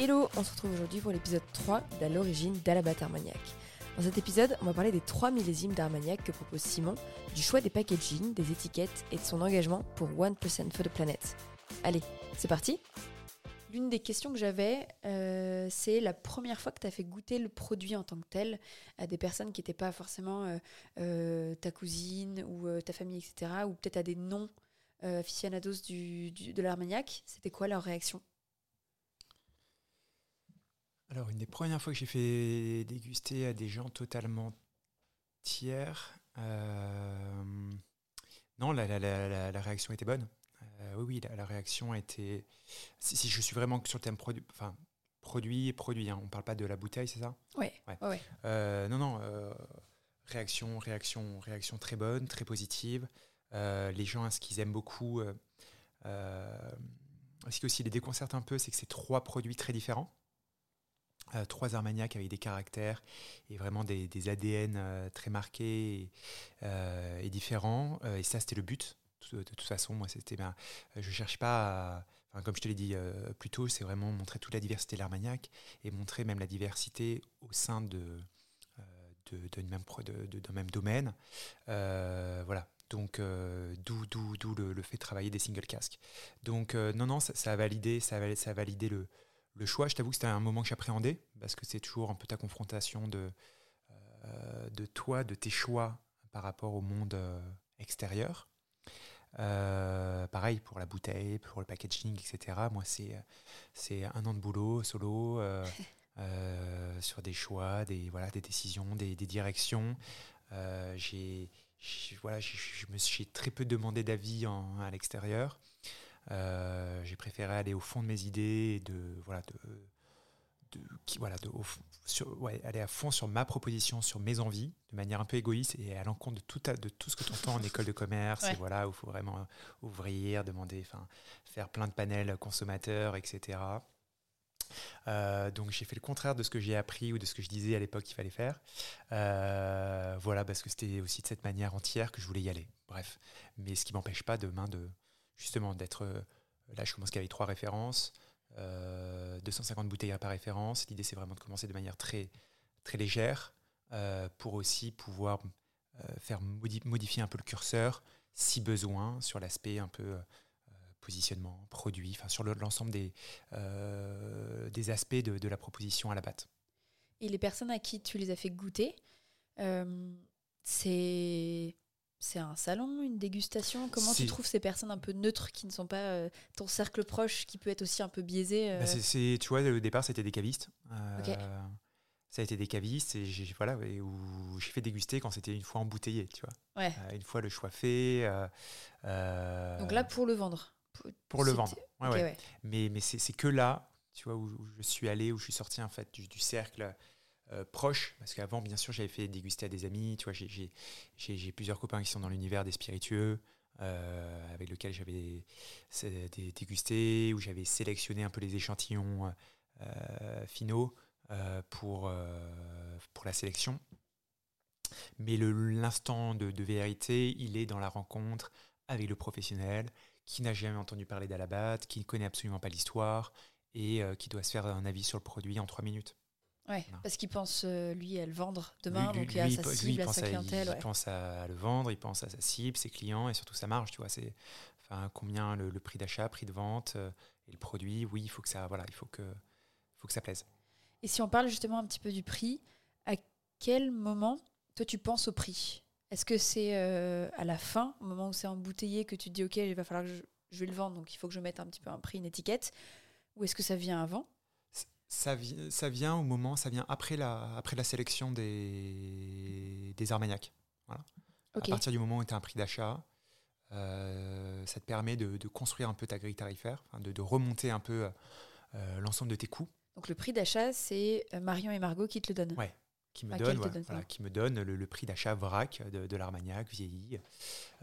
Hello, on se retrouve aujourd'hui pour l'épisode 3 d'À l'origine d'Alabat Armagnac. Dans cet épisode, on va parler des 3 millésimes d'Armagnac que propose Simon, du choix des packaging, des étiquettes et de son engagement pour 1% for the Planet. Allez, c'est parti L'une des questions que j'avais, euh, c'est la première fois que tu as fait goûter le produit en tant que tel à des personnes qui n'étaient pas forcément euh, euh, ta cousine ou ta famille, etc., ou peut-être à des non aficionados du, de l'Armagnac. C'était quoi leur réaction? Alors, une des premières fois que j'ai fait déguster à des gens totalement tiers, euh, non, la, réaction était bonne. Euh, oui, oui, la, réaction été. Si, je suis vraiment sur le thème produit, enfin, produit et produit, hein, on ne parle pas de la bouteille, c'est ça? Oui. Ouais. Euh, non, non, réaction, réaction, réaction très bonne, très positive. les gens, ce qu'ils aiment beaucoup, ce qui aussi les déconcerte un peu, c'est que c'est trois produits très différents. Euh, trois Armagnacs avec des caractères et vraiment des, ADN euh, très marqués et, euh, différents. et ça, c'était le but. De, toute façon, moi, c'était. Ben, je cherche pas à, comme je te l'ai dit plus tôt, c'est vraiment montrer toute la diversité de l'Armagnac et montrer même la diversité au sein de, d'un même domaine. voilà. Donc, d'où, d'où, le, fait de travailler des single casques. Donc, non, non, ça, a ça a validé le, le choix, je t'avoue que c'était un moment que j'appréhendais, parce que c'est toujours un peu ta confrontation de, euh, de toi, de tes choix par rapport au monde euh, extérieur. Euh, pareil pour la bouteille, pour le packaging, etc. Moi, c'est, un an de boulot solo sur des choix, des, voilà, des décisions, des, directions. j'ai, voilà, je me suis très peu demandé d'avis à l'extérieur. Euh, j'ai préféré aller au fond de mes idées et de voilà de, qui, voilà, de, sur, ouais, aller à fond sur ma proposition, sur mes envies, de manière un peu égoïste et à l'encontre de tout, de tout ce que tu entends en école de commerce, et voilà, où il faut vraiment ouvrir, demander, faire plein de panels consommateurs, etc. Euh, donc j'ai fait le contraire de ce que j'ai appris ou de ce que je disais à l'époque qu'il fallait faire. Euh, voilà, parce que c'était aussi de cette manière entière que je voulais y aller. Bref, mais ce qui m'empêche pas demain de, justement d'être. Euh, là, je commence qu'avec trois références, 250 euh, bouteilles par référence. L'idée, c'est vraiment de commencer de manière très, légère euh, pour aussi pouvoir faire modifier un peu le curseur, si besoin, sur l'aspect un peu positionnement, produit, enfin sur l'ensemble des, aspects de, la proposition à la batte. Et les personnes à qui tu les as fait goûter, c'est c'est un salon, une dégustation? Comment tu trouves ces personnes un peu neutres qui ne sont pas euh, ton cercle proche, qui peut être aussi un peu biaisé euh bah, c'est, Tu vois, au départ, c'était des cavistes. Euh, ça a été des cavistes et j'ai, voilà, où j'ai fait déguster quand c'était une fois embouteillé, tu vois. une fois le choix fait. Donc là, pour le vendre? Pour, le vendre, ouais, Mais, mais c'est, que là, tu vois, où, je suis allé, où je suis sorti en fait du cercle euh, proche, parce qu'avant, bien sûr, j'avais fait déguster à des amis. Tu vois, j'ai plusieurs copains qui sont dans l'univers des spiritueux, euh, avec lesquels j'avais dégusté, où j'avais sélectionné un peu les échantillons euh, finaux pour, la sélection. Mais l'instant de, de, vérité, il est dans la rencontre avec le professionnel qui n'a jamais entendu parler d'Alabat, qui ne connaît absolument pas l'histoire et qui doit se faire un avis sur le produit en trois minutes. Ouais, parce qu'il pense, euh, lui, à le vendre demain, donc à sa cible, à sa clientèle. Il pense à le vendre, il pense à sa cible, ses clients et surtout sa marge, tu vois. C'est enfin, combien le, prix d'achat, prix de vente euh, et le produit. Oui, il faut que ça, voilà, il faut que, faut que ça plaise. Et si on parle justement un petit peu du prix, à quel moment, toi, tu penses au prix? Est-ce que c'est euh, à la fin, au moment où c'est embouteillé, que tu te dis, OK, il va falloir que je, je vais le vendre, donc il faut que je mette un petit peu un prix, une étiquette? Ou est-ce que ça vient avant? Ça, ça, vient au moment, ça vient après la, après la sélection des, des Armagnacs. Voilà. À partir du moment où tu as un prix d'achat, euh, ça te permet de, de, construire un peu ta grille tarifaire, de, de remonter un peu euh, l'ensemble de tes coûts. Donc le prix d'achat, c'est euh, Marion et Margot qui te le donnent Ouais, qui me, donnent, voilà, qui me donne le, prix d'achat vrac de, de l'Armagnac vieilli.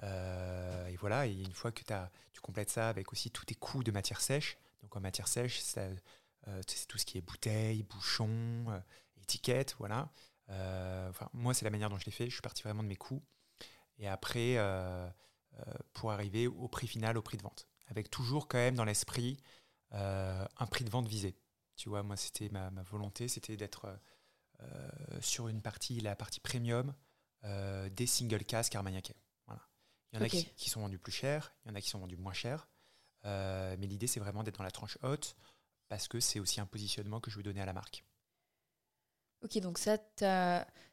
et voilà, et une fois que as, tu complètes ça avec aussi tous tes coûts de matière sèche, donc en matière sèche, ça, c'est tout ce qui est bouteille, bouchon, euh, étiquette, voilà. Euh, enfin, moi, c'est la manière dont je l'ai fait. Je suis parti vraiment de mes coûts. Et après, pour arriver au prix final, au prix de vente. Avec toujours quand même dans l'esprit un prix de vente visé. Tu vois, moi, c'était ma, ma volonté, c'était d'être sur une partie, la partie premium des single casques armagnaquais. Voilà. Il y en a qui, qui, sont vendus plus cher, il y en a qui sont vendus moins cher. mais l'idée, c'est vraiment d'être dans la tranche haute parce que c'est aussi un positionnement que je veux donner à la marque. Ok, donc ça,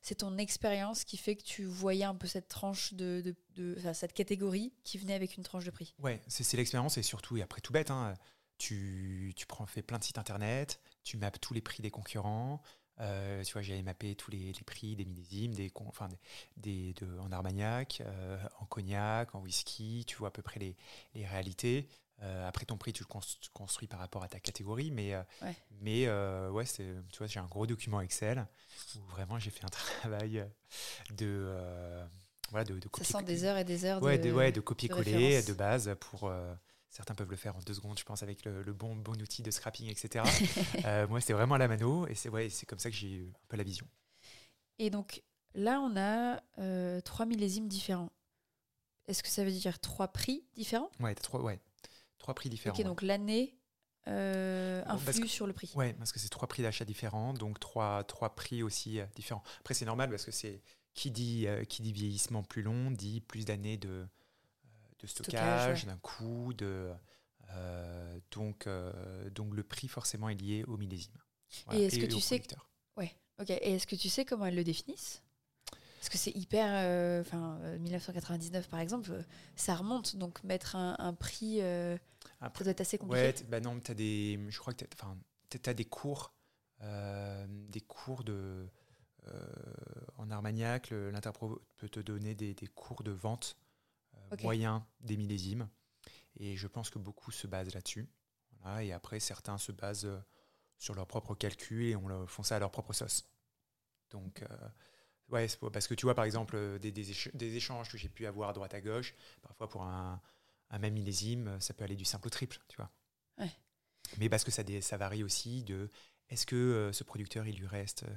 c'est ton expérience qui fait que tu voyais un peu cette tranche de, de, cette catégorie qui venait avec une tranche de prix. Ouais, c'est l'expérience et surtout, et après tout bête, hein, tu, tu prends, fais plein de sites internet, tu mappes tous les prix des concurrents. Euh, tu vois, j'avais mappé tous les, les, prix des millésimes, des, enfin, des, de, en armagnac, euh, en cognac, en whisky, tu vois à peu près les, les réalités. Euh, après ton prix, tu le construis par rapport à ta catégorie, mais euh, ouais. mais euh, ouais, tu vois, j'ai un gros document Excel où vraiment j'ai fait un travail de voilà de, de copier. Ça sent des heures et des heures. Ouais, de, ouais, de copier-coller de, base pour. Certains peuvent le faire en deux secondes, je pense, avec le, bon, bon outil de scrapping, etc. moi, c'était vraiment à la mano, et c'est ouais, comme ça que j'ai eu un peu la vision. Et donc, là, on a trois millésimes différents. Est-ce que ça veut dire trois prix différents? Ouais, trois, ouais, Trois prix différents. Ok, donc l'année euh, influe sur le prix. Oui, parce que c'est trois prix d'achat différents, donc trois, trois prix aussi euh, différents. Après, c'est normal parce que c'est qui dit, euh, qui dit vieillissement plus long dit plus d'années de, de stockage, d'un coût. De, donc, donc le prix forcément est lié au millésime. et est-ce que tu sais Ouais. Ok. Et est-ce que tu sais comment elles le définissent? Parce que c'est hyper. Enfin, 1999 par exemple, ça remonte. Donc mettre un, un prix après, ça doit être assez compliqué. Ouais, bah non, as des, je crois que tu as, des cours, euh, des cours de, euh, en Armagnac. L'interpro peut te donner des, des cours de vente euh, moyens des millésimes. Et je pense que beaucoup se basent là-dessus. Voilà, et après, certains se basent sur leur propre calcul et on font ça à leur propre sauce. Donc, ouais, parce que tu vois, par exemple, des, des, des échanges que j'ai pu avoir à droite à gauche, parfois pour un, un même millésime, ça peut aller du simple au triple, tu vois. Mais parce que ça, ça varie aussi de est-ce que euh, ce producteur, il lui reste euh,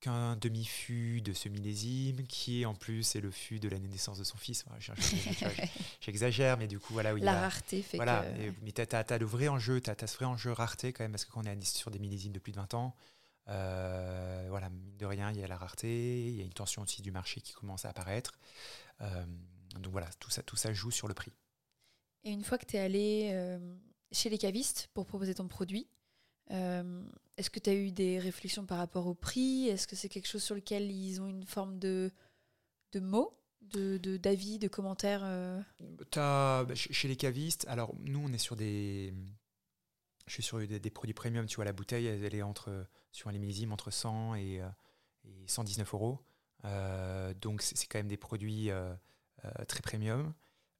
qu'un demi-fût de ce millésime, qui en plus est le fût de l'année de naissance de son fils. J'exagère, mais du coup, voilà. Où La rareté fait voilà, que... mais tu as, le vrai enjeu, tu as, ce vrai enjeu rareté quand même, parce que quand on est sur des millésimes de plus de 20 ans, euh, voilà, mine de rien, il y a la rareté, il y a une tension aussi du marché qui commence à apparaître. donc voilà, tout ça, tout ça joue sur le prix. Et une fois que tu es allé euh, chez les cavistes pour proposer ton produit, euh, est-ce que tu as eu des réflexions par rapport au prix? Est-ce que c'est quelque chose sur lequel ils ont une forme de, de mots de, d'avis, de, commentaires euh? As, bah, Chez les cavistes, alors nous on est sur des. Je suis sur des, produits premium, tu vois, la bouteille elle, est entre, sur un millésime entre 100 et, et 119 euros. donc c'est, quand même des produits très premium.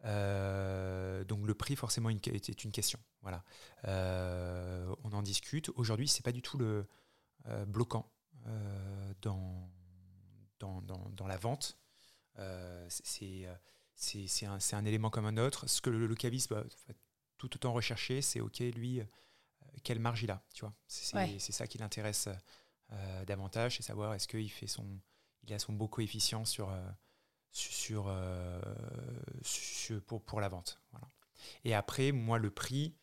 Euh, donc le prix forcément est une question. Voilà. Euh, on en discute. Aujourd'hui, c'est pas du tout le euh, bloquant dans, la vente. c'est un, élément comme un autre. Ce que le, le va tout autant rechercher, c'est OK, lui, quelle marge il a. Tu vois, c'est ça qui l'intéresse davantage, c'est savoir est-ce qu'il fait son, il a son beau coefficient sur sur, euh, sur, pour, pour la vente. Voilà. Et après, moi, le prix,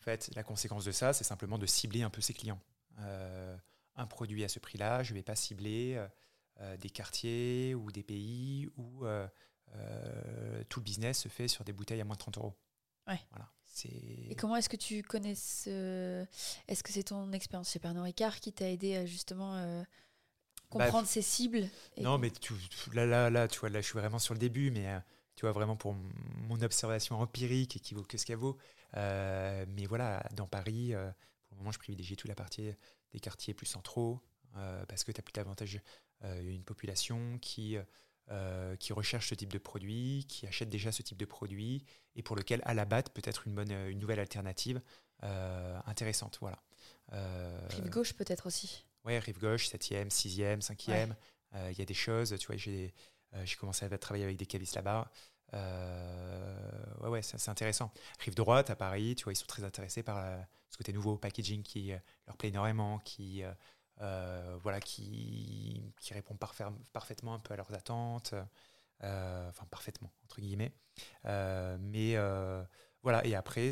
en fait, la conséquence de ça, c'est simplement de cibler un peu ses clients. Euh, un produit à ce prix-là, je ne vais pas cibler euh, des quartiers ou des pays où tout le business se fait sur des bouteilles à moins de 30 euros. Ouais. Voilà. Et comment est-ce que tu connais ce... Est-ce que c'est ton expérience chez Pernod Ricard qui t'a aidé à justement comprendre bah, ses cibles. Non, mais tu, là, là, là, tu vois, là, je suis vraiment sur le début, mais euh, tu vois, vraiment pour mon observation empirique et qui vaut que ce qu'elle vaut. Euh, mais voilà, dans Paris, euh, pour le moment, je privilégie toute la partie des quartiers plus centraux, parce que tu as plus davantage une population qui, qui recherche ce type de produit, qui achète déjà ce type de produit, et pour lequel, à la batte, peut être une, bonne, une nouvelle alternative intéressante. Voilà. Rive gauche peut-être aussi ouais, rive gauche, 7e, 6e, 5e. Il y a des choses, tu vois, j'ai euh, commencé à travailler avec des cavistes là-bas. Euh, ouais, ouais, c'est intéressant. Rive droite, à Paris, tu vois, ils sont très intéressés par euh, ce côté nouveau, packaging qui leur plaît énormément, qui, voilà, qui, qui répond parfaitement un peu à leurs attentes. enfin, parfaitement, entre guillemets. mais voilà, et après,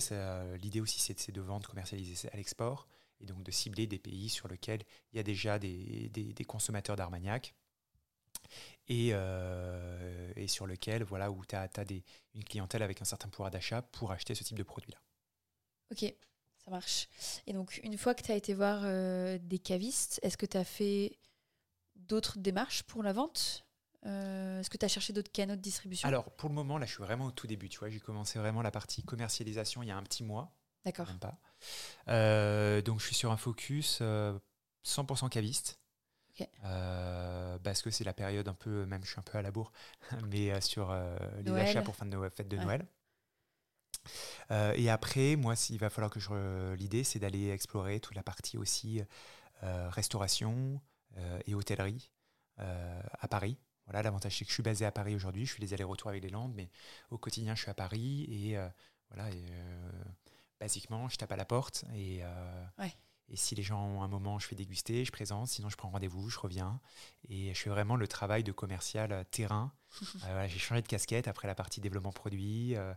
l'idée aussi, c'est de vendre, commercialiser à l'export. et donc de cibler des pays sur lesquels il y a déjà des, des, consommateurs d'Armagnac et, euh, et, sur lequel, voilà, où tu as, as des, une clientèle avec un certain pouvoir d'achat pour acheter ce type de produit-là. Ok, ça marche. Et donc, une fois que tu as été voir euh, des cavistes, est-ce que tu as fait d'autres démarches pour la vente? Euh, Est-ce que tu as cherché d'autres canaux de distribution? Alors, pour le moment, là, je suis vraiment au tout début. Tu vois, j'ai commencé vraiment la partie commercialisation il y a un petit mois. D'accord. Même pas. Euh, donc, je suis sur un focus 100% caviste. parce que c'est la période un peu, même je suis un peu à la bourre, mais sur les achats pour fin de fête de Noël. Euh, et après, moi, il va falloir que je. L'idée, c'est d'aller explorer toute la partie aussi euh, restauration euh, et hôtellerie à Paris. Voilà, l'avantage, c'est que je suis basé à Paris aujourd'hui. Je fais les allers-retours avec les Landes, mais au quotidien, je suis à Paris et voilà. Et, basiquement, je tape à la porte et. Ouais et si les gens ont un moment, je fais déguster, je présente, sinon je prends rendez-vous, je reviens. Et je fais vraiment le travail de commercial euh, terrain. Euh, j'ai changé de casquette après la partie développement produit, euh,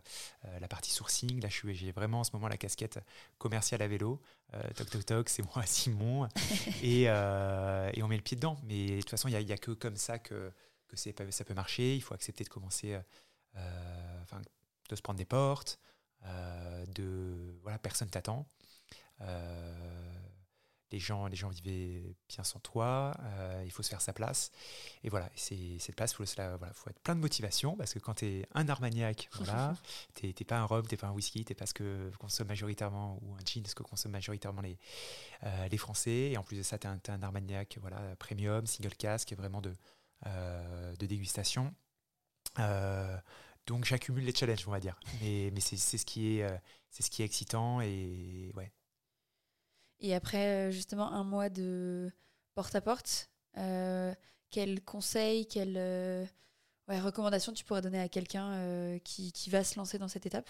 la partie sourcing. Là, j'ai vraiment en ce moment la casquette commerciale à vélo. toc toc toc, c'est moi, Simon. et, et, on met le pied dedans. Mais de toute façon, il n'y a, a, que comme ça que, que ça peut marcher. Il faut accepter de commencer, enfin, de se prendre des portes. de voilà, personne t'attend. Euh, les gens, les gens vivaient bien sans toi, euh, il faut se faire sa place. Et voilà, c'est cette place, il faut, voilà, faut être plein de motivation, parce que quand tu es un armagnac, voilà, tu n'es pas un rhum, tu pas un whisky, tu pas ce que consomment majoritairement, ou un gin, ce que consomment majoritairement les, euh, les Français. Et en plus de ça, tu es, un armagnac voilà, premium, single cask, vraiment de, de dégustation. donc j'accumule les challenges, on va dire. Mais, mais c'est ce, qui est, ce qui est excitant et ouais, et après, euh, justement, un mois de porte-à-porte, euh, quel conseil, quelle euh, recommandation tu pourrais donner à quelqu'un qui, qui, va se lancer dans cette étape?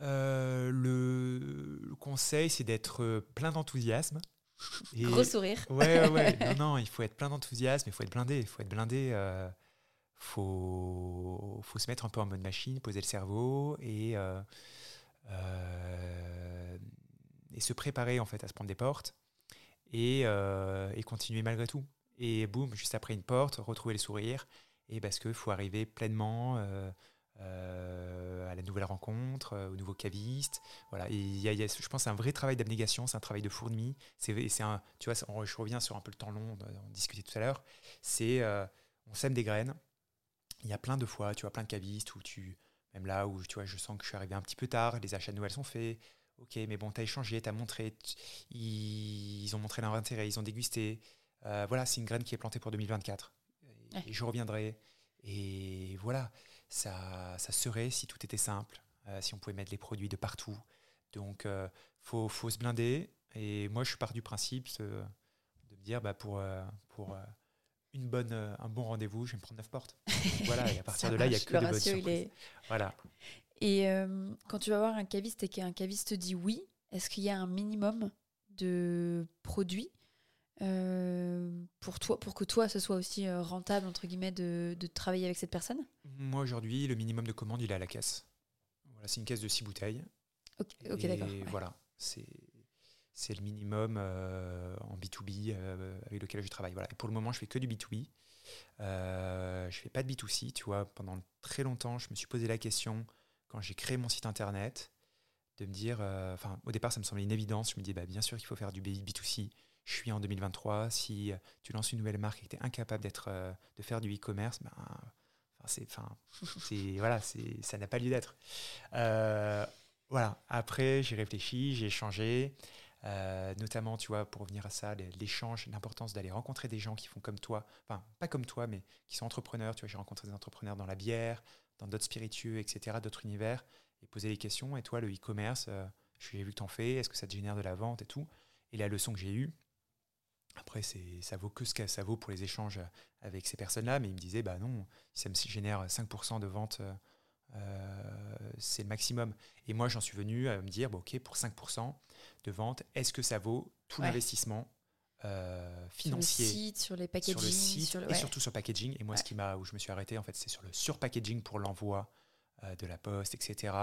Le, conseil, c'est d'être plein d'enthousiasme. Gros sourire. Ouais, ouais, non, non, il faut être plein d'enthousiasme, il faut être blindé. Il faut être blindé. Euh, faut, faut se mettre un peu en mode machine, poser le cerveau et euh, et se préparer en fait à se prendre des portes et, euh, et continuer malgré tout. Et boum, juste après une porte, retrouver le sourire. Et parce qu'il faut arriver pleinement euh, euh, à la nouvelle rencontre, au nouveau caviste. Voilà. Y a, je pense c'est un vrai travail d'abnégation, c'est un travail de fourmi. Un, tu vois, je reviens sur un peu le temps long, on discutait tout à l'heure. C'est, on sème des graines. Il y a plein de fois, tu vois, plein de cavistes où tu, même là où tu vois, je sens que je suis arrivé un petit peu tard, les achats de Noël sont faits, Ok, mais bon, tu as échangé, tu as montré, ils, ont montré leur intérêt, ils ont dégusté. Euh, voilà, c'est une graine qui est plantée pour 2024. Et, je reviendrai. Et voilà, ça, ça serait si tout était simple, euh, si on pouvait mettre les produits de partout. Donc, il euh, faut, faut, se blinder. Et moi, je part du principe de, me dire, bah, pour, pour une bonne, un bon rendez-vous, je vais me prendre neuf portes. voilà, et à partir de là, il n'y a que des bonnes surprises. Voilà. Et euh, quand tu vas voir un caviste et qu'un caviste dit oui, est-ce qu'il y a un minimum de produits euh, pour toi, pour que toi, ce soit aussi euh, rentable entre guillemets de, de travailler avec cette personne? Moi aujourd'hui, le minimum de commandes, il est à la caisse. Voilà, c'est une caisse de six bouteilles. Ok, d'accord. Voilà, c'est c'est le minimum en B2B avec lequel je travaille. Voilà. Et pour le moment, je fais que du B2B. Euh, je fais pas de B2C. Tu vois, pendant très longtemps, je me suis posé la question quand j'ai créé mon site internet, de me dire, euh, enfin, au départ, ça me semblait une évidence. Je me dis, bah, bien sûr qu'il faut faire du B2C. Je suis en 2023. Si euh, tu lances une nouvelle marque et que tu es incapable d'être, euh, de faire du e-commerce, ben, c'est, enfin, c'est, voilà, c'est, ça n'a pas lieu d'être. voilà. Après, j'ai réfléchi, j'ai changé. notamment, tu vois, pour revenir à ça, l'échange, l'importance d'aller rencontrer des gens qui font comme toi, enfin, pas comme toi, mais qui sont entrepreneurs. Tu vois, j'ai rencontré des entrepreneurs dans la bière, dans d'autres spiritueux, etc., d'autres univers, et poser les questions. Et toi, le e-commerce, euh, j'ai vu que tu en fais, est-ce que ça te génère de la vente et tout Et la leçon que j'ai eue, après, c'est, ça vaut que ce que ça vaut pour les échanges avec ces personnes-là, mais ils me disaient, bah non, si ça me génère 5% de vente, euh, c'est le maximum. Et moi, j'en suis venu à me dire, bon, ok, pour 5% de vente, est-ce que ça vaut tout l'investissement euh, financier sur le site, sur les packaging, sur le site et surtout sur le packaging. Et moi, ce qui m'a, où je me suis arrêté, en fait, c'est sur le surpackaging pour l'envoi euh, de la poste, etc.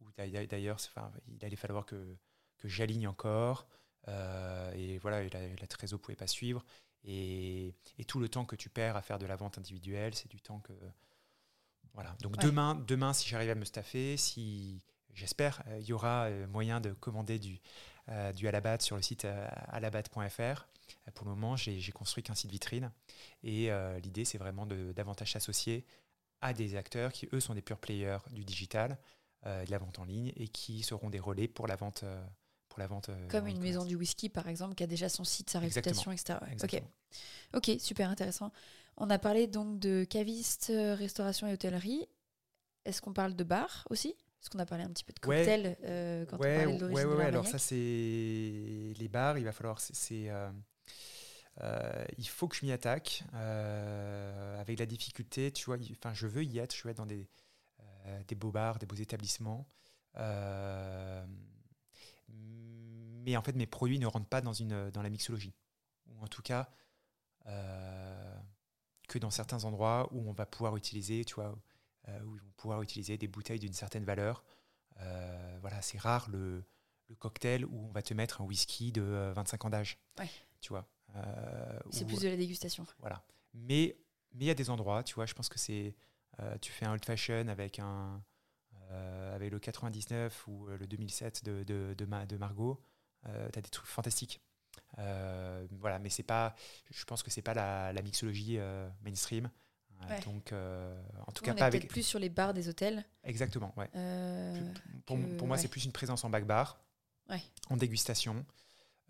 Où d'ailleurs, enfin, il allait falloir que, que j'aligne encore. et voilà, la, la trésor pouvait pas suivre. Et, et, tout le temps que tu perds à faire de la vente individuelle, c'est du temps que. Voilà. Donc demain, demain, si j'arrive à me staffer, si j'espère, il y aura moyen de commander du, du Alabat sur le site alabat.fr. Pour le moment, j'ai construit qu'un site vitrine. Et l'idée, c'est vraiment de davantage s'associer à des acteurs qui, eux, sont des pure players du digital, de la vente en ligne, et qui seront des relais pour la vente pour la vente. Euh, Comme une maison du whisky, par exemple, qui a déjà son site, sa réputation, etc. Ok. ok, super intéressant. On a parlé donc de caviste, euh, restauration et hôtellerie. Est-ce qu'on parle de bar aussi? Est-ce qu'on a parlé un petit peu de cocktail euh, quand on parlait de l'origine ouais, ouais, Alors ça, c'est les bars. Il va falloir... c'est il faut que je m'y attaque avec la difficulté, tu vois. Enfin, je veux y être. Je veux être dans des, des beaux bars, des beaux établissements mais en fait mes produits ne rentrent pas dans, une, dans la mixologie. Ou en tout cas, euh, que dans certains endroits où on va pouvoir utiliser, tu vois, euh, où ils vont pouvoir utiliser des bouteilles d'une certaine valeur. Euh, voilà, c'est rare le, le, cocktail où on va te mettre un whisky de 25 ans d'âge. Tu vois. c'est plus de la dégustation. Voilà. Mais mais il y a des endroits, tu vois, je pense que c'est tu fais un old fashion avec un avec le 99 ou le 2007 de, de, de, de Margot, euh, tu as des trucs fantastiques. Euh, voilà, mais c'est pas, je pense que c'est pas la, la mixologie euh, mainstream. Donc, en tout cas, pas avec. plus sur les bars des hôtels. Exactement, ouais. pour, pour, moi, c'est plus une présence en back bar, en dégustation.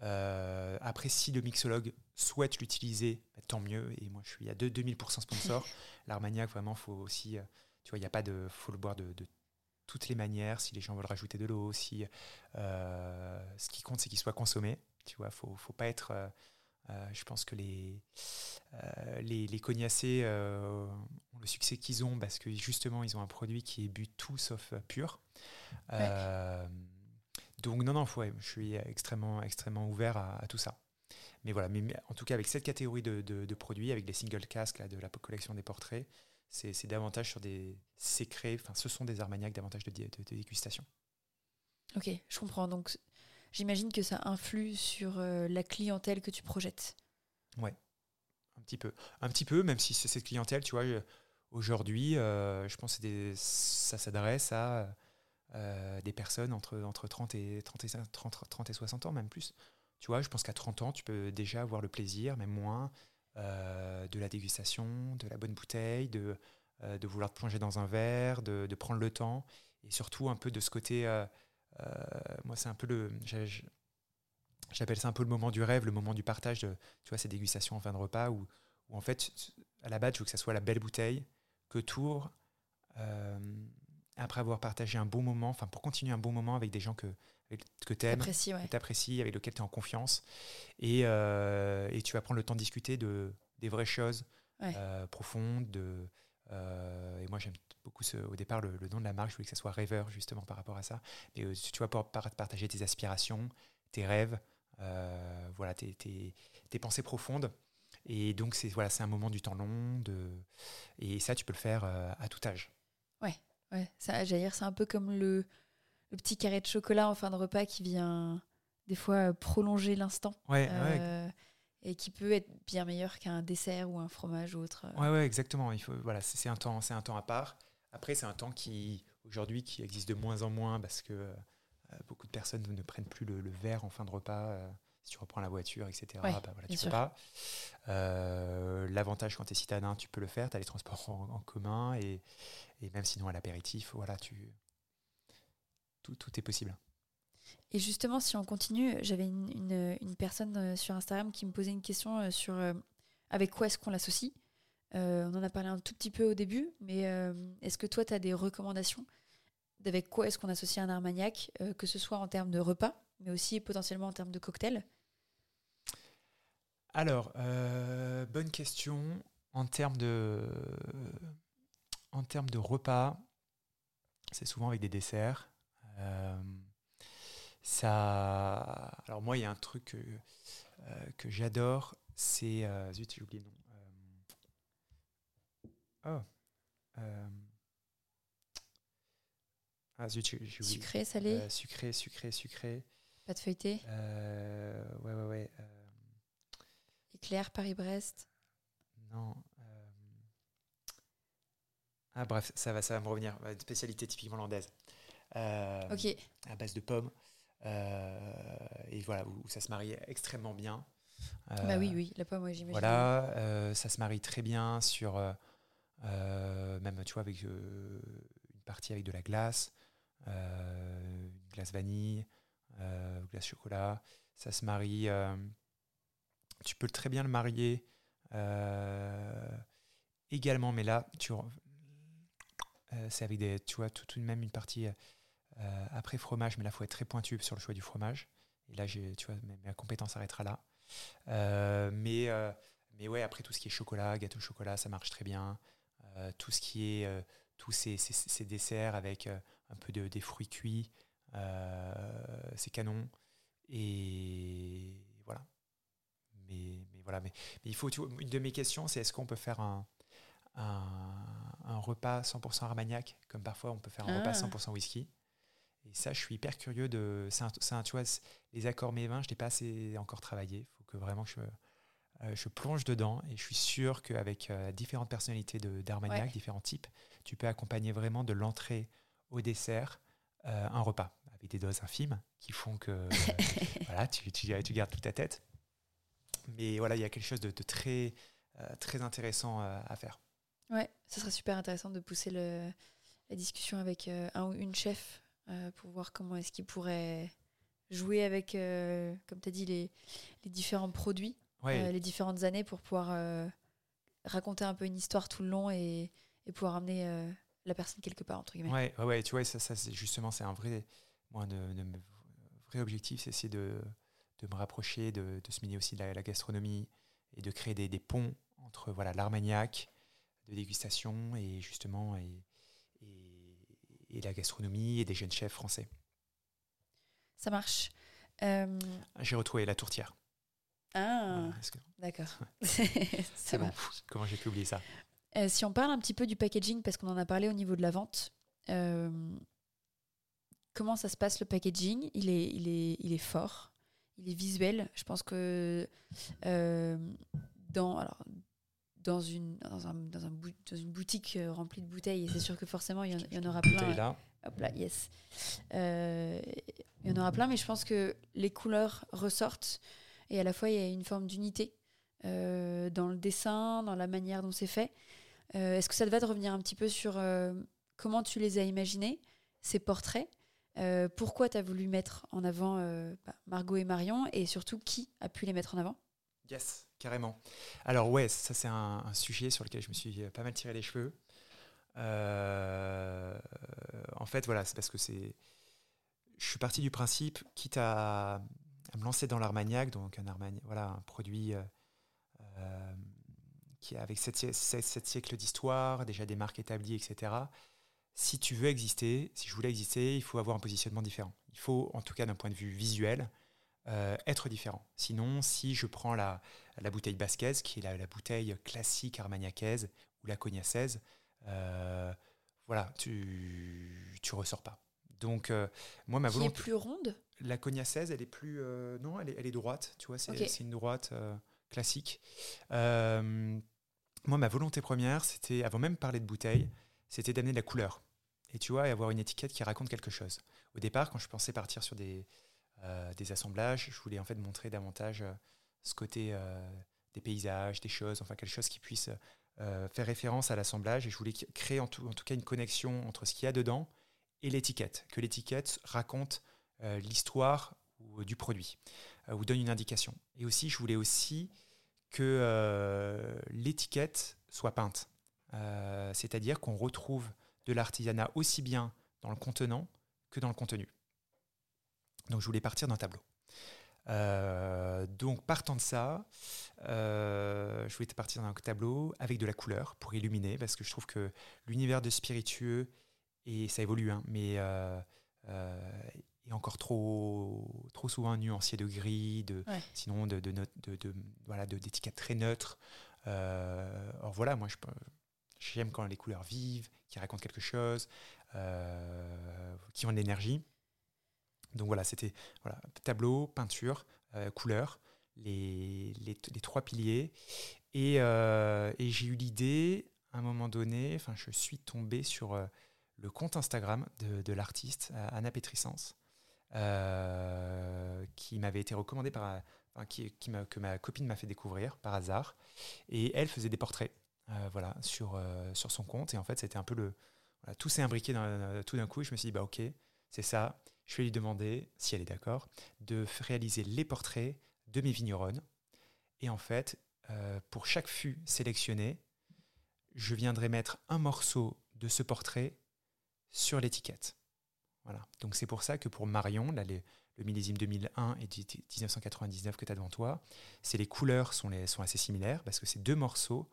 Après, si le mixologue souhaite l'utiliser, bah, tant mieux. Et moi, je suis à 2000% sponsor. L'Armagnac, vraiment, faut aussi. tu vois, il n'y a pas de. faut le boire de, de toutes les manières, si les gens veulent rajouter de l'eau, si euh, ce qui compte c'est qu'il soit consommé. Tu vois, faut faut pas être. Euh, euh, je pense que les les, les cognacés ont le succès qu'ils ont parce que justement ils ont un produit qui est bu tout sauf pur. Donc non non, je suis extrêmement extrêmement ouvert à, tout ça. Mais voilà, mais, en tout cas avec cette catégorie de, de, produits, avec les single casques là, de la collection des portraits, c'est davantage sur des secrets, enfin ce sont des armagnacs davantage de, de, dégustation. Ok, je comprends. Donc j'imagine que ça influe sur euh, la clientèle que tu projettes. Ouais, un petit peu. Un petit peu, même si cette clientèle, tu vois, aujourd'hui, euh, je pense que ça s'adresse à euh, des personnes entre, entre 30, et, 30, et, 30, 30 et 60 ans, même plus. Tu vois, je pense qu'à 30 ans, tu peux déjà avoir le plaisir, même moins, euh, de la dégustation, de la bonne bouteille, de, euh, de vouloir te plonger dans un verre, de, prendre le temps, et surtout un peu de ce côté, moi c'est un peu le... J'appelle ça un peu le moment du rêve, le moment du partage de tu vois, ces dégustations en fin de repas où, où en fait, à la base, je veux que ça soit la belle bouteille, que tour, après avoir partagé un bon moment, enfin pour continuer un bon moment avec des gens que, que tu aimes, que tu apprécies, avec lesquels tu es en confiance. Et, euh, et, tu vas prendre le temps de discuter de, des vraies choses euh, profondes. De, euh, et moi, j'aime beaucoup ce, au départ le, nom de la marque. Je voulais que ça soit rêveur, justement, par rapport à ça. Et tu vas pouvoir partager tes aspirations, tes rêves, voilà, tes, tes, tes, pensées profondes. Et donc, c'est voilà, un moment du temps long. De, et ça, tu peux le faire à tout âge. Ouais, ouais. Ça, j'allais dire, c'est un peu comme le le petit carré de chocolat en fin de repas qui vient des fois euh, prolonger l'instant. Euh, et qui peut être bien meilleur qu'un dessert ou un fromage ou autre. Ouais, ouais, exactement. Il faut, voilà, c'est un temps, c'est un temps à part. Après, c'est un temps qui aujourd'hui qui existe de moins en moins parce que euh, beaucoup de personnes ne prennent plus le, verre en fin de repas. Si tu reprends la voiture, etc. bah, voilà, tu peux pas. L'avantage quand tu es citadin, tu peux le faire. Tu as les transports en, commun et, et, même sinon à l'apéritif, voilà, tu, tout, est possible. Et justement, si on continue, j'avais une, personne euh, sur Instagram qui me posait une question euh, sur euh, avec quoi est-ce qu'on l'associe. on en a parlé un tout petit peu au début, mais est-ce que toi, tu as des recommandations d'avec quoi est-ce qu'on associe un armagnac, que ce soit en termes de repas, mais aussi potentiellement en termes de cocktail Alors, bonne question. En termes de, en termes de repas, c'est souvent avec des desserts. Euh, ça, alors moi, il y a un truc que, euh, que j'adore, c'est euh, zut, j'ai oublié le nom. Oh. ah zut, j'ai oublié. Sucré, salé. sucré, sucré, sucré. Pâte feuilletée Ouais, ouais, ouais. Éclair, Paris-Brest? Non. Ah bref, ça va, ça va me revenir. Une spécialité typiquement hollandaise. ok. À base de pommes. et voilà, où, ça se marie extrêmement bien. bah oui, oui, la pomme, j'imagine. Voilà, ça se marie très bien sur euh, même, tu vois, avec euh, une partie avec de la glace, euh, une glace vanille, glace chocolat. Ça se marie. Tu peux très bien le marier également, mais là, tu c'est avec des, tu vois, toute une, même une partie après fromage, mais là, il faut être très pointu sur le choix du fromage. Et là, tu vois, ma compétence s'arrêtera là. mais, mais ouais, après tout ce qui est chocolat, gâteau chocolat, ça marche très bien. Euh, tout ce qui est euh, tous ces, desserts avec euh, un peu de, des fruits cuits, c'est canon. Et. Mais, mais voilà. Mais, il faut. une de mes questions, c'est est-ce qu'on peut faire un, un, repas 100% Armagnac, comme parfois on peut faire un repas 100% ah. whisky? Et ça, je suis hyper curieux de. un, tu vois, les accords mes vins, je n'ai pas assez encore travaillé. Il faut que vraiment je, euh, je plonge dedans et je suis sûr qu'avec euh, différentes personnalités d'Armagnac, différents types, tu peux accompagner vraiment de l'entrée au dessert euh, un repas avec des doses infimes qui font que voilà, tu, tu, gardes toute ta tête. Mais voilà, il y a quelque chose de, très, très intéressant à faire. Ouais, ce serait super intéressant de pousser le, la discussion avec un ou une chef pour voir comment est-ce qu'il pourrait jouer avec, comme tu as dit, les, les différents produits euh, les différentes années pour pouvoir euh, raconter un peu une histoire tout le long et, et pouvoir amener euh, la personne quelque part, entre guillemets. Ouais, ouais, tu vois, ça, ça justement, c'est un vrai, moi, de, vrai objectif, c'est essayer de, de, me rapprocher, de, de se miner aussi de la, gastronomie et de créer des, des ponts entre voilà l'armagnac de dégustation et justement et, et, et, la gastronomie et des jeunes chefs français. Ça marche. J'ai retrouvé la tourtière. Ah, d'accord. c'est bon. Comment j'ai pu oublier ça? Euh, Si on parle un petit peu du packaging, parce qu'on en a parlé au niveau de la vente, euh, comment ça se passe le packaging? Il est, il, est, il est fort, il est visuel. Je pense que euh, dans, alors, dans, une, dans, un, dans, un dans, une boutique remplie de bouteilles, c'est sûr que forcément il y, en, aura plein. Là. Hop là, yes. il y en aura plein, mais je pense que les couleurs ressortent et à la fois il y a une forme d'unité euh, dans le dessin, dans la manière dont c'est fait. Euh, est-ce que ça te va de revenir un petit peu sur euh, comment tu les as imaginés, ces portraits? Pourquoi tu as voulu mettre en avant bah, Margot et Marion et surtout qui a pu les mettre en avant? Yes, carrément. Alors ouais, ça c'est un, sujet sur lequel je me suis pas mal tiré les cheveux. en fait, voilà, c'est parce que c'est. Je suis parti du principe, quitte à, à me lancer dans l'Armagnac, donc un, voilà, un produit euh, euh, qui avec 7, siècles d'histoire, déjà des marques établies, etc. Si tu veux exister, si je voulais exister, il faut avoir un positionnement différent. Il faut, en tout cas d'un point de vue visuel, euh, être différent. Sinon, si je prends la, la bouteille basquaise, qui est la, la bouteille classique armagnacaise ou la cognacèse, voilà, tu ne ressors pas. Donc, moi, ma volonté. Qui est plus ronde? La cognacèse, elle est plus. Euh, non, elle est, elle est, droite, tu vois, c'est une droite euh, classique. Euh, moi, ma volonté première, c'était, avant même de parler de bouteille, c'était d'amener de la couleur. Et tu vois, avoir une étiquette qui raconte quelque chose. Au départ, quand je pensais partir sur des, des assemblages, je voulais en fait montrer davantage ce côté des paysages, des choses, enfin quelque chose qui puisse faire référence à l'assemblage. Et je voulais créer en tout, en tout cas une connexion entre ce qu'il y a dedans et l'étiquette. Que l'étiquette raconte euh, l'histoire du produit, euh, ou donne une indication. Et aussi, je voulais aussi que euh, l'étiquette soit peinte. C'est-à-dire qu'on retrouve de l'artisanat aussi bien dans le contenant que dans le contenu. Donc je voulais partir d'un tableau. donc partant de ça, je voulais partir d'un tableau avec de la couleur pour illuminer, parce que je trouve que l'univers de spiritueux, et ça évolue, hein, mais est encore trop, trop souvent nuancier de gris, de, sinon de, de, de, de voilà, d'étiquettes très neutres. Euh, or voilà, moi je j'aime quand les couleurs vivent, qui racontent quelque chose, euh, qui ont de l'énergie. Donc voilà, c'était voilà, tableau, peinture, couleur, les, les, trois piliers. Et, et j'ai eu l'idée, à un moment donné, enfin, je suis tombé sur le compte Instagram de, l'artiste Anna Pétrissance, qui m'avait été recommandé par qui, que ma copine m'a fait découvrir par hasard. Et elle faisait des portraits euh, voilà, sur, euh, sur son compte. Et en fait, c'était un peu le. tout s'est imbriqué dans, tout d'un coup. Je me suis dit, bah, ok, c'est ça. Je vais lui demander, si elle est d'accord, de réaliser les portraits de mes vigneronnes. Et en fait, euh, pour chaque fût sélectionné, je viendrai mettre un morceau de ce portrait sur l'étiquette. Voilà. Donc c'est pour ça que pour Marion, là, les, le millésime 2001 et 1999 que tu as devant toi, c'est les couleurs sont, les, sont assez similaires parce que c'est deux morceaux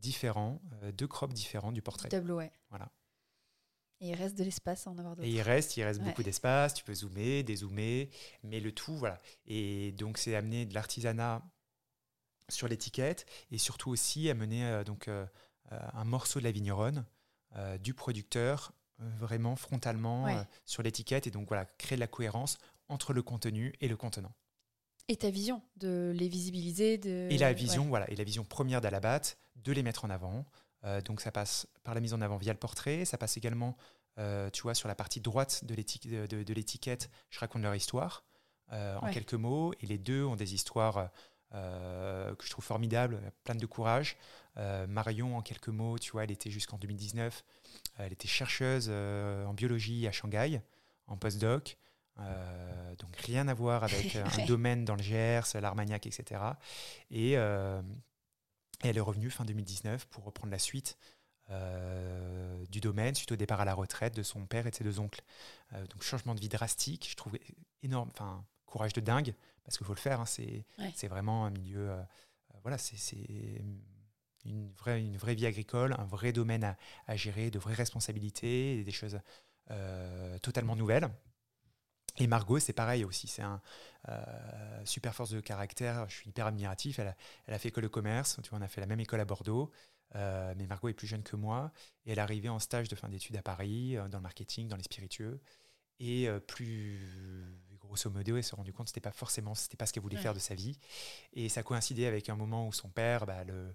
différents, euh, deux crops différents du portrait. Du tableau, ouais. Voilà. Et il reste de l'espace à en avoir d'autres. Et il reste, il reste beaucoup d'espace, tu peux zoomer, dézoomer, mais le tout, voilà. Et donc c'est amener de l'artisanat sur l'étiquette et surtout aussi amener euh, donc, euh, un morceau de la vigneronne, du producteur, vraiment frontalement sur l'étiquette et donc voilà, créer de la cohérence entre le contenu et le contenant. Et ta vision, de les visibiliser. De... Et la vision, voilà, et la vision première d'Alabat, de les mettre en avant. Euh, donc ça passe par la mise en avant via le portrait, ça passe également, euh, tu vois, sur la partie droite de l'étiquette, je raconte leur histoire euh, en quelques mots, et les deux ont des histoires que je trouve formidables, pleines de courage. Marion, en quelques mots, tu vois, elle était jusqu'en 2019, elle était chercheuse en biologie à Shanghai, en postdoc. Euh, donc rien à voir avec euh, un domaine dans le Gers, l'Armagnac, etc. Et, euh, elle est revenue fin 2019 pour reprendre la suite du domaine suite au départ à la retraite de son père et de ses deux oncles. donc changement de vie drastique, je trouve énorme, enfin courage de dingue, parce qu'il faut le faire, hein, c'est vraiment un milieu, voilà, c'est une vraie, une vraie vie agricole, un vrai domaine à, à gérer, de vraies responsabilités, des choses totalement nouvelles. Et Margot, c'est pareil aussi. C'est un euh, super force de caractère. Je suis hyper admiratif. Elle a, elle a fait école de commerce. Tu vois, on a fait la même école à Bordeaux. Euh, mais Margot est plus jeune que moi. Et elle est arrivée en stage de fin d'études à Paris, euh, dans le marketing, dans les spiritueux. Et plus grosso modo, elle s'est rendue compte que c'était pas forcément, c'était pas ce qu'elle voulait faire de sa vie. Et ça coïncidait avec un moment où son père, bah, le,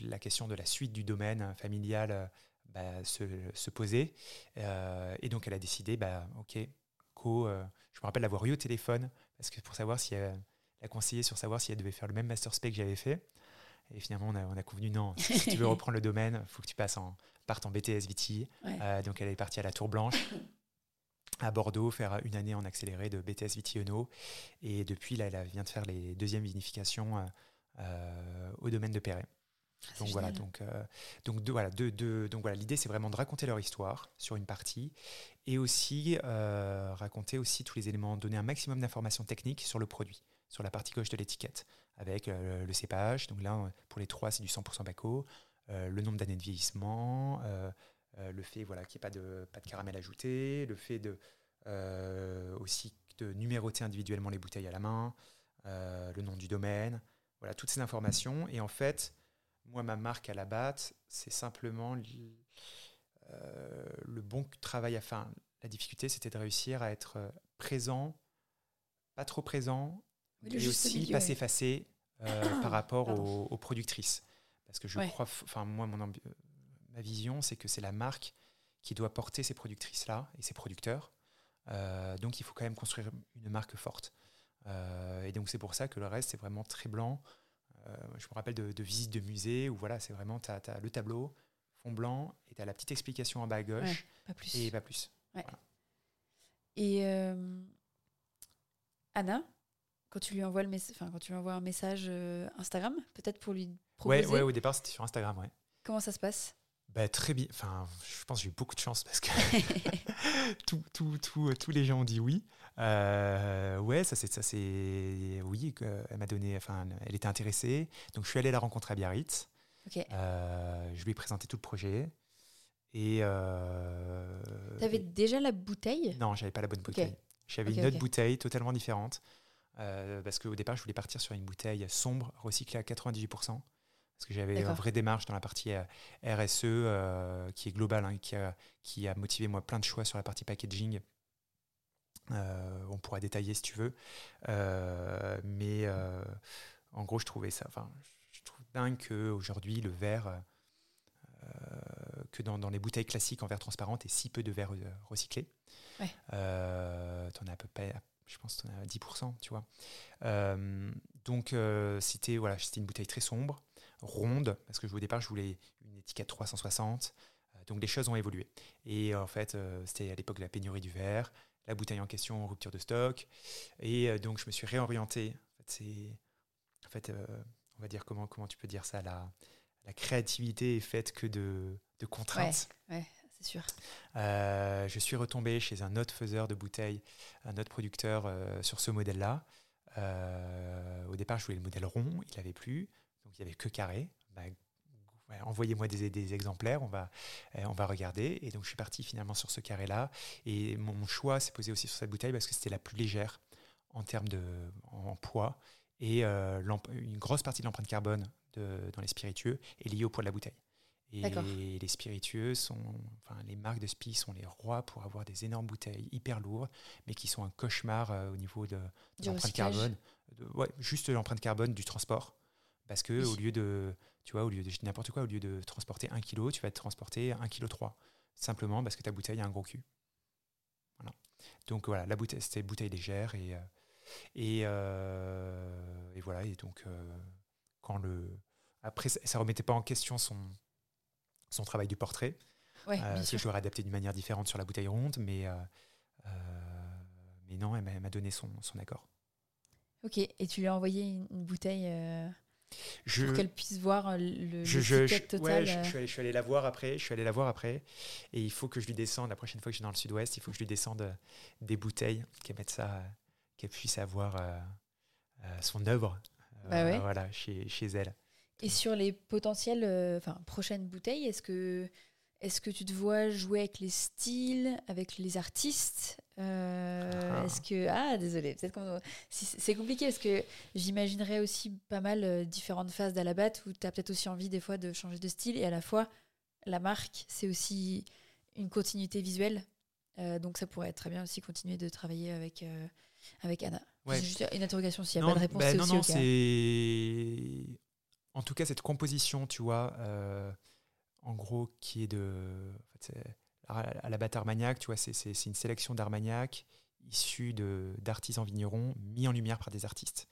la, question de la suite du domaine familial bah, se, se, posait. et donc elle a décidé, bah, ok, euh, je me rappelle l'avoir eu au téléphone parce que pour savoir si elle, a conseillé sur savoir si elle devait faire le même master spec que j'avais fait. Et finalement, on a, convenu non, si tu veux reprendre le domaine, il faut que tu passes en, partes en BTS VT. Euh, donc elle est partie à la Tour Blanche à Bordeaux faire une année en accéléré de BTS Vitiono et depuis là elle vient de faire les deuxièmes vinifications euh, au domaine de Perret. Donc voilà, donc, euh, donc, de, voilà, de, de, donc voilà, l'idée c'est vraiment de raconter leur histoire sur une partie et aussi euh, raconter aussi tous les éléments, donner un maximum d'informations techniques sur le produit, sur la partie gauche de l'étiquette, avec euh, le cépage. Donc là, pour les trois, c'est du 100% Baco, le nombre d'années de vieillissement, le fait voilà, qu'il n'y ait pas de, pas de caramel ajouté, le fait de aussi de numéroter individuellement les bouteilles à la main, le nom du domaine, voilà, toutes ces informations. Et en fait, moi, ma marque à la batte, c'est simplement euh, le bon travail à faire. La difficulté, c'était de réussir à être euh, présent, pas trop présent, mais aussi pas s'effacer euh, par rapport aux, productrices. Parce que je crois, enfin, moi, mon ma vision, c'est que c'est la marque qui doit porter ces productrices-là et ces producteurs. donc, il faut quand même construire une marque forte. et donc, c'est pour ça que le reste, c'est vraiment très blanc. Euh, je me rappelle de, visites de musées où voilà, c'est vraiment, tu as, le tableau, fond blanc, et tu as la petite explication en bas à gauche. pas plus. Et pas plus. Et euh, Anna, quand tu lui envoies, le enfin, quand tu lui envoies un message euh, Instagram, peut-être pour lui proposer? Ouais, ouais, au départ, c'était sur Instagram, ouais. Comment ça se passe? Bah, très bien. Enfin, je pense que j'ai eu beaucoup de chance parce que tout, tout, tout, tous les gens ont dit oui. Euh, ouais, ça c'est ça c'est oui. Elle m'a donné. Enfin, elle était intéressée. Donc je suis allé la rencontrer à Biarritz. Euh, je lui ai présenté tout le projet. Et euh, avais déjà la bouteille? Non, j'avais pas la bonne bouteille. J'avais une autre bouteille totalement différente. Parce qu'au départ, je voulais partir sur une bouteille sombre, recyclée à 98% parce que j'avais une vraie démarche dans la partie RSE euh, qui est globale, hein, qui, a, qui a motivé moi plein de choix sur la partie packaging on pourra détailler si tu veux. mais en gros, je trouvais ça. Enfin, je trouve dingue qu'aujourd'hui, le verre que dans, les bouteilles classiques en verre transparent, et si peu de verre recyclé. Ouais. tu en as à peu près, je pense tu en as 10%, tu vois. donc, c'était voilà, une bouteille très sombre, ronde, parce que au départ, je voulais une étiquette 360. donc, les choses ont évolué. Et en fait, c'était à l'époque de la pénurie du verre, la bouteille en question en rupture de stock. Et donc, je me suis réorienté. En fait, c'est. En fait, on va dire comment, comment tu peux dire ça la, la créativité est faite que de, de contraintes. Ouais, c'est sûr. Euh, je suis retombé chez un autre faiseur de bouteilles, un autre producteur euh, sur ce modèle-là. Euh, au départ, je voulais le modèle rond, il n'avait plus, donc il n'y avait que carré. Bah, envoyez-moi des, des, exemplaires, on va, on va regarder. Et donc je suis parti finalement sur ce carré-là. Et mon, choix s'est posé aussi sur cette bouteille parce que c'était la plus légère en termes de en, poids. Et une grosse partie de l'empreinte carbone dans les spiritueux est liée au poids de la bouteille. Et les spiritueux sont, enfin, les marques de spi sont les rois pour avoir des énormes bouteilles hyper lourdes, mais qui sont un cauchemar euh, au niveau de, l'empreinte carbone. ouais, juste l'empreinte carbone du transport. Parce que au lieu de, tu vois, au lieu de n'importe quoi, au lieu de transporter 1 kg, tu vas te transporter 1 kg 3. Simplement parce que ta bouteille a un gros cul. Voilà. Donc voilà, la bouteille, c'était bouteille légère et, euh, et, euh, et, voilà. Et donc, quand le. Après, ça ne remettait pas en question son, son travail du portrait. Ouais, euh, que je l'aurais adapté d'une manière différente sur la bouteille ronde, mais, euh, euh, mais non, elle m'a donné son, son, accord. Ok, et tu lui as envoyé une, bouteille pour qu'elle puisse voir le je, je, total. je, suis allé, je, suis allé, la voir après. Je suis allé la voir après, et il faut que je lui descende la prochaine fois que je suis dans le Sud-Ouest. Il faut que je lui descende des bouteilles, qu'elle mette ça, qu'elle puisse avoir son œuvre, bah voilà, chez, chez elle. Et sur les potentielles euh, enfin, prochaines bouteilles, est-ce que, est que tu te vois jouer avec les styles, avec les artistes euh, ah. Est-ce que ah désolé, peut-être c'est compliqué parce que j'imaginerais aussi pas mal euh, différentes phases d'Alabat où tu as peut-être aussi envie des fois de changer de style et à la fois la marque c'est aussi une continuité visuelle donc ça pourrait être très bien aussi continuer de travailler avec avec Anna. Ouais. Juste une interrogation s'il n'y a pas de réponse. Ben non, non, c'est en tout cas, cette composition, tu vois, euh, en gros, qui est de. à la bâtard Armagnac, tu vois, c'est une sélection d'Armagnac issus d'artisans vignerons mis en lumière par des artistes.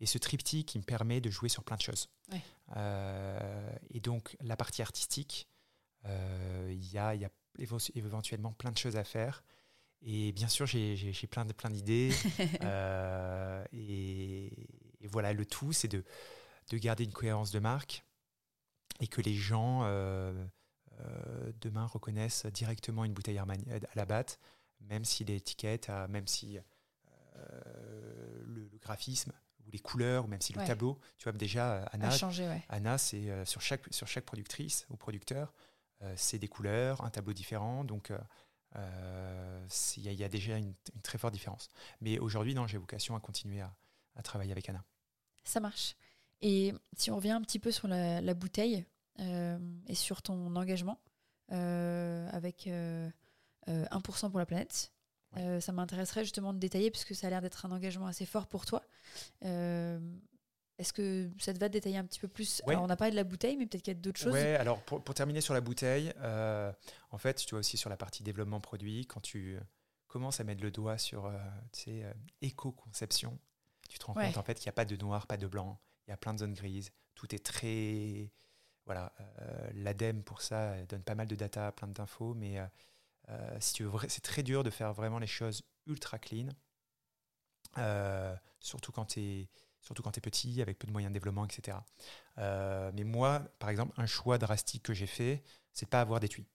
Et ce triptyque qui me permet de jouer sur plein de choses. Euh, et donc, la partie artistique, euh, il y, a, y, a, éventuellement plein de choses à faire. Et bien sûr, j'ai plein d'idées. Plein et, et, voilà, le tout, c'est de, de garder une cohérence de marque et que les gens euh, euh, demain reconnaissent directement une bouteille Armani à la batte, même si l'étiquette, même si euh, le, graphisme ou les couleurs, ou même si le tableau, tu vois déjà Anna, Anna c'est sur chaque sur chaque productrice ou producteur, c'est des couleurs, un tableau différent, donc il y, a déjà une, très forte différence. Mais aujourd'hui, non, j'ai vocation à continuer à travailler avec Anna. Ça marche. Et si on revient un petit peu sur la, bouteille euh, et sur ton engagement euh, avec 1% euh, pour la planète, ça m'intéresserait justement de détailler puisque ça a l'air d'être un engagement assez fort pour toi. Est-ce que ça te va de détailler un petit peu plus? Alors, On n'a pas de la bouteille, mais peut-être qu'il y a d'autres choses. Oui, alors pour, pour, terminer sur la bouteille, en fait, tu vois aussi sur la partie développement produit, quand tu commences à mettre le doigt sur éco-conception, tu te rends compte en fait qu'il n'y a pas de noir, pas de blanc, il y a plein de zones grises. Tout est très. Voilà, euh, l'ADEME pour ça donne pas mal de data, plein d'infos, mais euh, euh, si tu veux, c'est très dur de faire vraiment les choses ultra clean, surtout quand tu es surtout quand tu es petit, avec peu de moyens de développement, etc. mais moi, par exemple, un choix drastique que j'ai fait, c'est de pas avoir d'étui.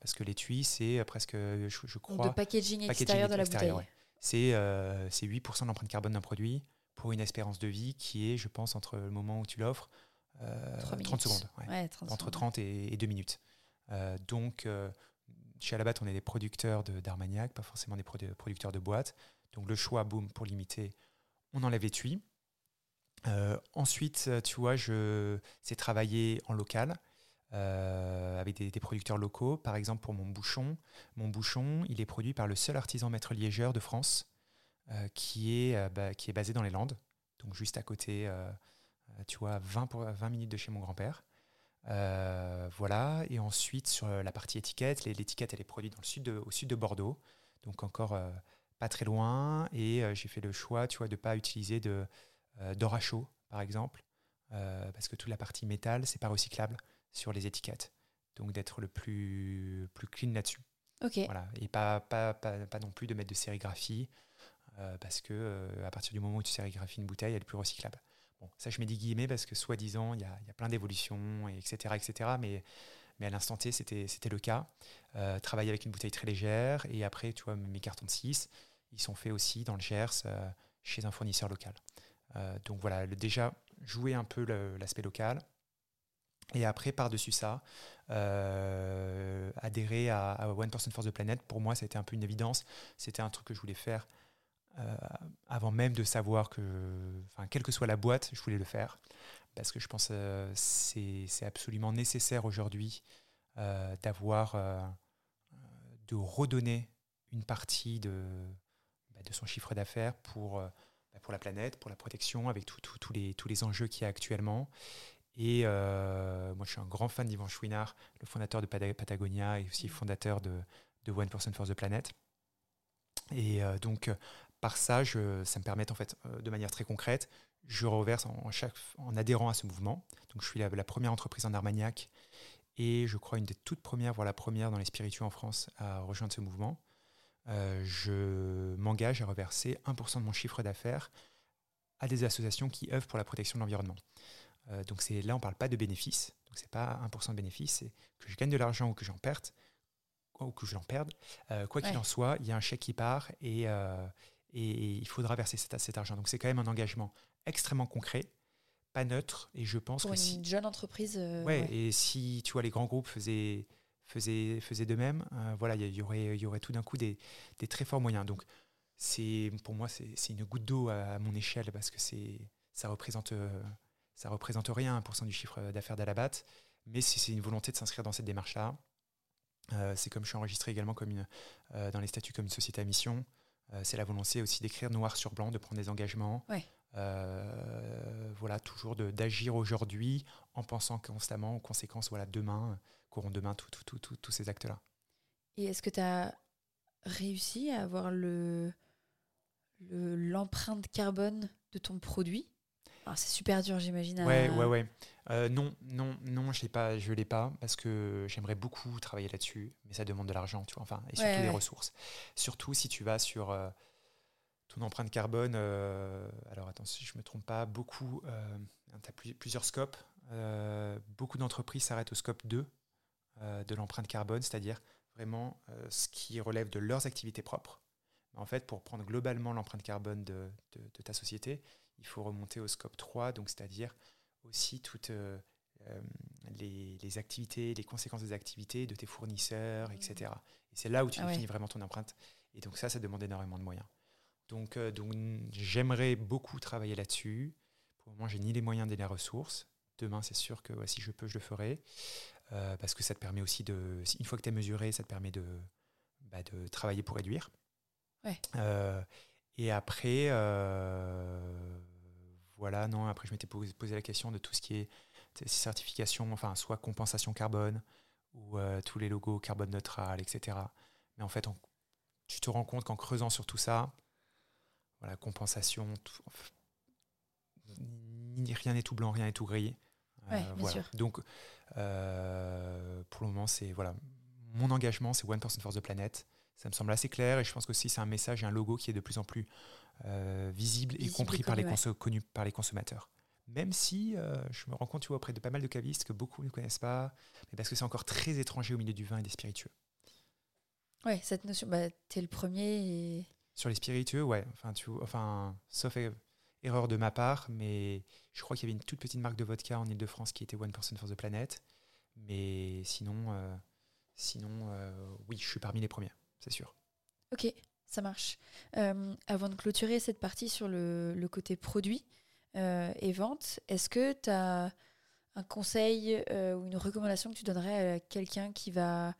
parce que l'étui, c'est presque, je, crois... de packaging, extérieur de la bouteille. C'est 8% de l'empreinte carbone d'un produit pour une espérance de vie qui est, je pense, entre le moment où tu l'offres, 30 euh, secondes. entre 30 et, 2 minutes. Euh, donc, euh, chez Alabat, on est des producteurs d'Armagnac, pas forcément des producteurs de boîtes. Donc, le choix, boum, pour limiter, on enlève l'étui. ensuite, tu vois, c'est travailler en local. avec des, producteurs locaux. Par exemple, pour mon bouchon, mon bouchon, il est produit par le seul artisan maître liégeur de France, qui, est, bah, qui est basé dans les Landes, donc juste à côté, tu vois, 20, pour, 20 minutes de chez mon grand-père. voilà, et ensuite sur la partie étiquette, l'étiquette elle est produite dans le sud au sud de Bordeaux, donc encore pas très loin, et j'ai fait le choix, tu vois, de ne pas utiliser de d'or à chaud, par exemple, parce que toute la partie métal, c'est pas recyclable sur les étiquettes. Donc d'être le plus, plus clean là-dessus. Ok. Voilà. Et pas, pas, pas, pas, non plus de mettre de sérigraphie, euh, parce que euh, à partir du moment où tu sérigraphies une bouteille, elle est plus recyclable. Bon, ça je mets des guillemets parce que soi-disant, il y a, plein d'évolutions, etc., etc. Mais, à l'instant T, c'était le cas. Euh, travailler avec une bouteille très légère. Et après, tu vois, mes cartons de 6, ils sont faits aussi dans le Gers, chez un fournisseur local. donc voilà, déjà, jouer un peu l'aspect local. Et après, par-dessus ça, adhérer à, One Person for the Planet, pour moi, ça a été un peu une évidence. C'était un truc que je voulais faire euh, avant même de savoir que, enfin, quelle que soit la boîte, je voulais le faire. Parce que je pense que euh, c'est absolument nécessaire aujourd'hui d'avoir, de redonner une partie de, bah, de son chiffre d'affaires pour, bah, pour la planète, pour la protection, avec tous les, tous les enjeux qu'il y a actuellement. Et euh, moi, je suis un grand fan d'Ivan Chouinard, le fondateur de Patagonia et aussi fondateur de, de One Person for the Planet. Et euh, donc, par ça, je, ça me permet en fait, euh, de manière très concrète, je reverse en, chaque, en adhérant à ce mouvement. Donc, je suis la, la, première entreprise en Armagnac et je crois une des toutes premières, voire la première dans les spiritueux en France à rejoindre ce mouvement. je m'engage à reverser 1% de mon chiffre d'affaires à des associations qui œuvrent pour la protection de l'environnement. Euh, donc c'est là, on ne parle pas de bénéfices. Donc c'est pas 1% de bénéfice, c'est que je gagne de l'argent ou que j'en perde, ou que je l'en perde. Euh, quoi qu'il en soit, il y a un chèque qui part et, euh, et il faudra verser cet, cet argent. Donc c'est quand même un engagement extrêmement concret, pas neutre. Et je pense Pour que une jeune entreprise. ouais, et si tu vois les grands groupes faisaient faisaient, faisaient de même, voilà, il y, aurait, y aurait tout d'un coup des, des, très forts moyens. Donc, c'est pour moi, c'est une goutte d'eau à, mon échelle parce que ça représente ça représente rien, 1% du chiffre d'affaires d'Alabat, mais c'est une volonté de s'inscrire dans cette démarche-là, euh, c'est comme je suis enregistré également comme une, euh, dans les statuts comme une société à mission, euh, c'est la volonté aussi d'écrire noir sur blanc, de prendre des engagements. voilà, toujours d'agir aujourd'hui en pensant constamment aux conséquences voilà, demain, qu'auront demain tous ces actes-là. Et est-ce que tu as réussi à avoir le l'empreinte carbone de ton produit? C'est super dur, j'imagine. Ouais, ouais, ouais. Euh, non, non, non, je ne pas, je l'ai pas parce que j'aimerais beaucoup travailler là-dessus, mais ça demande de l'argent, tu vois, enfin, et surtout des ressources. Surtout si tu vas sur euh, ton empreinte carbone. Euh, alors, attends, si je me trompe pas, beaucoup, tu as plusieurs scopes. beaucoup d'entreprises s'arrêtent au scope 2 de l'empreinte carbone, c'est-à-dire vraiment ce qui relève de leurs activités propres. En fait, pour prendre globalement l'empreinte carbone de, de ta société, il faut remonter au scope 3, donc c'est-à-dire aussi toutes euh, euh, les, activités, les conséquences des activités de tes fournisseurs, etc. Et c'est là où tu ah définis vraiment ton empreinte. Et donc ça, ça demande énormément de moyens. Donc, euh, donc j'aimerais beaucoup travailler là-dessus. Pour le moment, j'ai ni les moyens ni les ressources. Demain, c'est sûr que si je peux, je le ferai. parce que ça te permet aussi de. Une fois que tu es mesuré, ça te permet de, bah, de travailler pour réduire. Ouais. Et après, euh, voilà, non, après je m'étais posé, la question de tout ce qui est certification, enfin, soit compensation carbone ou euh, tous les logos carbone neutral, etc. Mais en fait, tu te rends compte qu'en creusant sur tout ça, voilà, compensation, rien n'est tout blanc, rien n'est tout gris. Euh, voilà. Donc, pour le moment, c'est voilà, mon engagement, c'est One Person for the Planet. Ça me semble assez clair et je pense aussi c'est un message et un logo qui est de plus en plus euh, visible, et compris par, les connu par les consommateurs. Même si euh, je me rends compte tu vois, auprès de pas mal de cavistes que beaucoup ne connaissent pas, mais parce que c'est encore très étranger au milieu du vin et des spiritueux. Ouais, cette notion, bah, tu es le premier. Sur les spiritueux, ouais. Enfin, tu, enfin sauf erreur de ma part, mais je crois qu'il y avait une toute petite marque de vodka en Ile-de-France qui était One Person for the Planet. Mais sinon, euh, sinon oui, je suis parmi les premiers c'est sûr. Ok, ça marche. Euh, avant de clôturer cette partie sur le, côté produit euh, et vente, est-ce que tu as un conseil euh, ou une recommandation que tu donnerais à quelqu'un qui va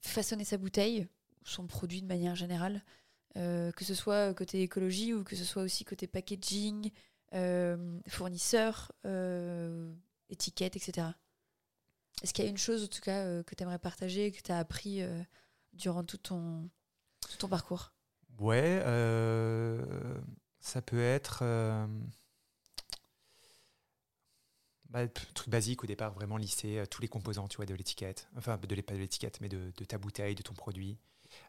façonner sa bouteille, son produit de manière générale, que ce soit côté écologie ou que ce soit aussi côté packaging, fournisseur, étiquette, etc. Est-ce qu'il y a une chose, en tout cas, que tu aimerais partager, que tu as appris durant tout ton, tout ton parcours Ouais, euh, ça peut être euh, bah, truc basique au départ, vraiment lister euh, tous les composants, tu vois, de l'étiquette, enfin de pas de l'étiquette, mais de, ta bouteille, de ton produit,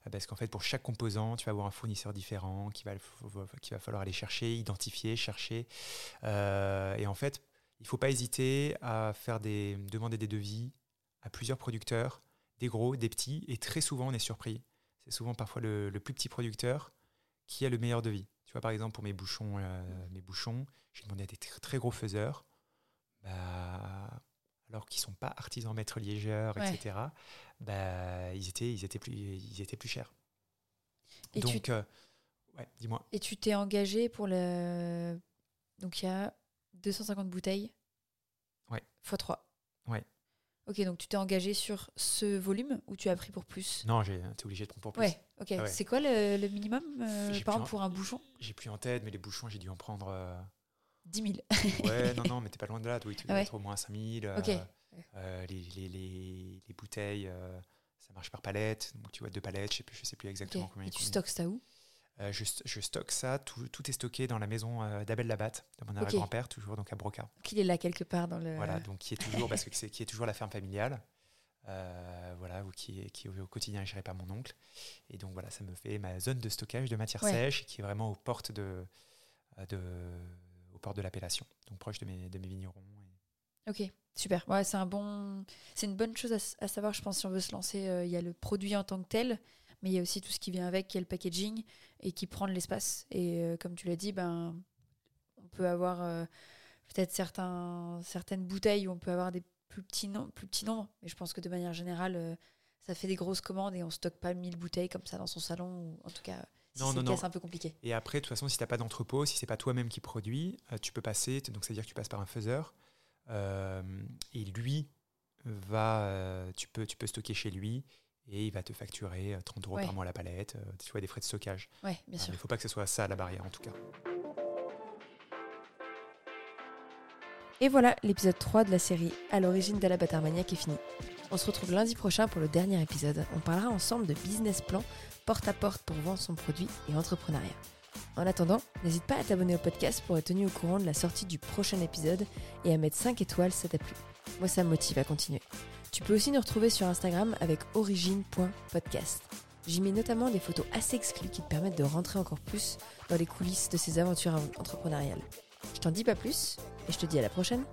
Euh, parce qu'en fait pour chaque composant, tu vas avoir un fournisseur différent qui va qu'il va falloir aller chercher, identifier, chercher, et en fait il faut pas hésiter à faire des demander des devis à plusieurs producteurs, des gros, des petits, et très souvent on est surpris. C'est souvent parfois le, le plus petit producteur qui a le meilleur devis. Tu vois, par exemple, pour mes bouchons, euh, mes bouchons j'ai demandé à des tr- très gros faiseurs, bah, alors qu'ils sont pas artisans maîtres liégeurs, Ouais. etc., bah, ils, étaient, ils, étaient plus, ils étaient plus chers. Et tu Donc, euh, ouais, dis-moi. Et tu t'es engagé pour le. Donc il y a 250 bouteilles. Ouais. X 3. Ouais. Ok, donc tu t'es engagé sur ce volume ou tu as pris pour plus Non, j'ai été obligé de prendre pour plus. Ouais, ok. Ah ouais. C'est quoi le, le minimum, euh, par exemple, pour un bouchon J'ai plus en tête, mais les bouchons, j'ai dû en prendre. euh, 10 000. Ouais, non, non, mais t'es pas loin de là. Oui, tu Ah dois ouais. être au moins 5000. euh, Ok. euh, les, les, les, les bouteilles, euh, ça marche par palette. Donc, tu vois, deux palettes, je sais plus, je sais plus Ok. exactement combien. Et tu combien- stockes ça où? Euh, je, je stocke ça, tout, tout est stocké dans la maison euh, d'Abel Labatte, de mon arrière-grand-père, toujours donc à Broca. Donc il est là quelque part dans le. Voilà, donc qui est toujours, parce que c'est qui est toujours la ferme familiale, euh, voilà, ou qui est, qui est au quotidien géré par mon oncle. Et donc voilà, ça me fait ma zone de stockage de matière Ouais. sèche, qui est vraiment aux portes de, de, aux portes de l'appellation, donc proche de mes, de mes vignerons. Et- Ok, super. Ouais, c'est un bon, c'est une bonne chose à, savoir. Je pense si on veut se lancer, il y a le produit en tant que tel, mais il y a aussi tout ce qui vient avec, qui est le packaging et qui prend de l'espace. Et euh, comme tu l'as dit, ben, on peut avoir euh, peut-être certains, certaines bouteilles où on peut avoir des plus petits, nom- plus petits nombres, mais je pense que de manière générale, euh, ça fait des grosses commandes et on stocke pas 1000 bouteilles comme ça dans son salon. Ou en tout cas, si Non, non, non. c'est un peu compliqué. Et après, de toute façon, si tu n'as pas d'entrepôt, si c'est pas toi-même qui produit, euh, tu peux passer, donc c'est-à-dire que tu passes par un faiseur, et lui va, tu, peux, tu peux stocker chez lui, et il va te facturer euh, 30 euros Ouais. par mois la palette, euh, tu vois, des frais de stockage. Ouais, bien Euh, sûr. il ne faut pas que ce soit ça la barrière, en tout cas. Et voilà, l'épisode 3 de la série À l'origine de la Batarmaniac est fini. On se retrouve lundi prochain pour le dernier épisode. On parlera ensemble de business plan, porte à porte pour vendre son produit et entrepreneuriat. En attendant, n'hésite pas à t'abonner au podcast pour être tenu au courant de la sortie du prochain épisode et à mettre 5 étoiles si ça t'a plu. Moi, ça me motive à continuer. Tu peux aussi nous retrouver sur Instagram avec origine.podcast. J'y mets notamment des photos assez exclues qui te permettent de rentrer encore plus dans les coulisses de ces aventures entrepreneuriales. Je t'en dis pas plus et je te dis à la prochaine.